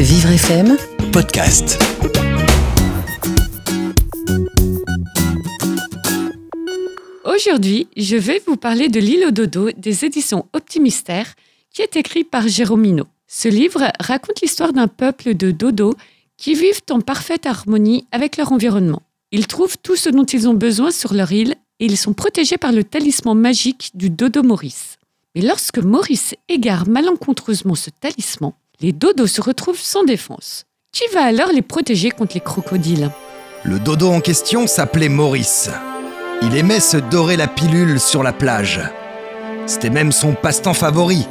Vivre FM podcast. Aujourd'hui, je vais vous parler de L'île au dodo des éditions Optimistère qui est écrit par Jérôme Ce livre raconte l'histoire d'un peuple de dodos qui vivent en parfaite harmonie avec leur environnement. Ils trouvent tout ce dont ils ont besoin sur leur île et ils sont protégés par le talisman magique du dodo Maurice. Mais lorsque Maurice égare malencontreusement ce talisman, les dodos se retrouvent sans défense. Qui va alors les protéger contre les crocodiles? Le dodo en question s'appelait Maurice. Il aimait se dorer la pilule sur la plage. C'était même son passe-temps favori.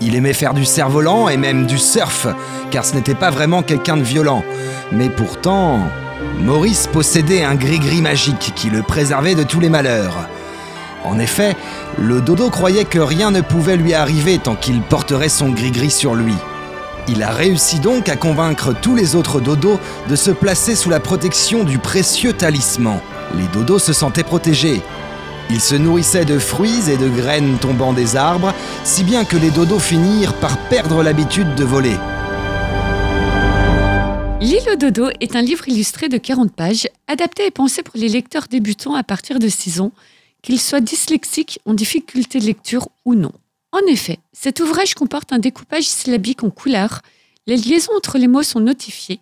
Il aimait faire du cerf-volant et même du surf, car ce n'était pas vraiment quelqu'un de violent. Mais pourtant, Maurice possédait un gris-gris magique qui le préservait de tous les malheurs. En effet, le dodo croyait que rien ne pouvait lui arriver tant qu'il porterait son gris-gris sur lui. Il a réussi donc à convaincre tous les autres dodos de se placer sous la protection du précieux talisman. Les dodos se sentaient protégés. Ils se nourrissaient de fruits et de graines tombant des arbres, si bien que les dodos finirent par perdre l'habitude de voler. L'île au dodo est un livre illustré de 40 pages, adapté et pensé pour les lecteurs débutants à partir de 6 ans, qu'ils soient dyslexiques, en difficulté de lecture ou non. En effet, cet ouvrage comporte un découpage syllabique en couleurs, les liaisons entre les mots sont notifiées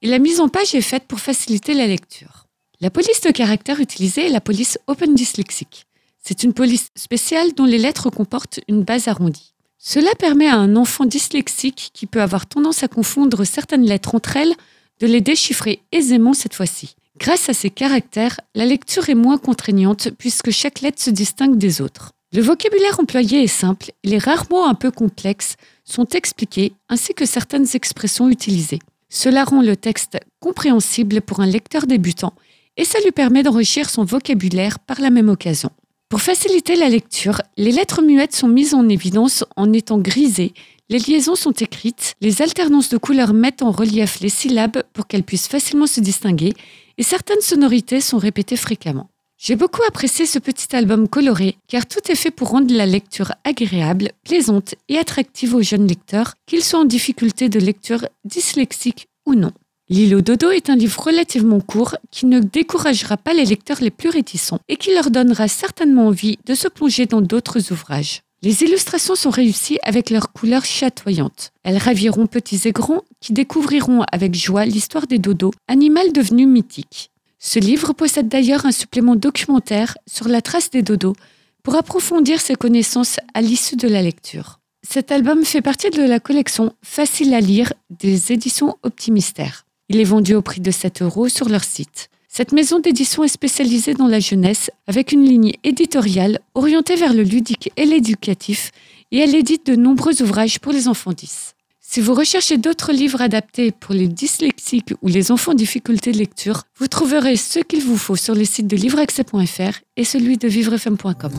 et la mise en page est faite pour faciliter la lecture. La police de caractère utilisée est la police Open Dyslexique. C'est une police spéciale dont les lettres comportent une base arrondie. Cela permet à un enfant dyslexique qui peut avoir tendance à confondre certaines lettres entre elles de les déchiffrer aisément cette fois-ci. Grâce à ces caractères, la lecture est moins contraignante puisque chaque lettre se distingue des autres. Le vocabulaire employé est simple, les rares mots un peu complexes sont expliqués ainsi que certaines expressions utilisées. Cela rend le texte compréhensible pour un lecteur débutant et ça lui permet d'enrichir son vocabulaire par la même occasion. Pour faciliter la lecture, les lettres muettes sont mises en évidence en étant grisées, les liaisons sont écrites, les alternances de couleurs mettent en relief les syllabes pour qu'elles puissent facilement se distinguer et certaines sonorités sont répétées fréquemment. J'ai beaucoup apprécié ce petit album coloré car tout est fait pour rendre la lecture agréable, plaisante et attractive aux jeunes lecteurs, qu'ils soient en difficulté de lecture dyslexique ou non. L'île dodo est un livre relativement court qui ne découragera pas les lecteurs les plus réticents et qui leur donnera certainement envie de se plonger dans d'autres ouvrages. Les illustrations sont réussies avec leurs couleurs chatoyantes. Elles raviront petits et grands qui découvriront avec joie l'histoire des dodos, animal devenu mythique. Ce livre possède d'ailleurs un supplément documentaire sur la trace des dodos pour approfondir ses connaissances à l'issue de la lecture. Cet album fait partie de la collection Facile à lire des éditions Optimistère. Il est vendu au prix de 7 euros sur leur site. Cette maison d'édition est spécialisée dans la jeunesse avec une ligne éditoriale orientée vers le ludique et l'éducatif et elle édite de nombreux ouvrages pour les enfants 10. Si vous recherchez d'autres livres adaptés pour les dyslexiques ou les enfants en difficulté de lecture, vous trouverez ce qu'il vous faut sur les sites de livreaccès.fr et celui de vivrefm.com.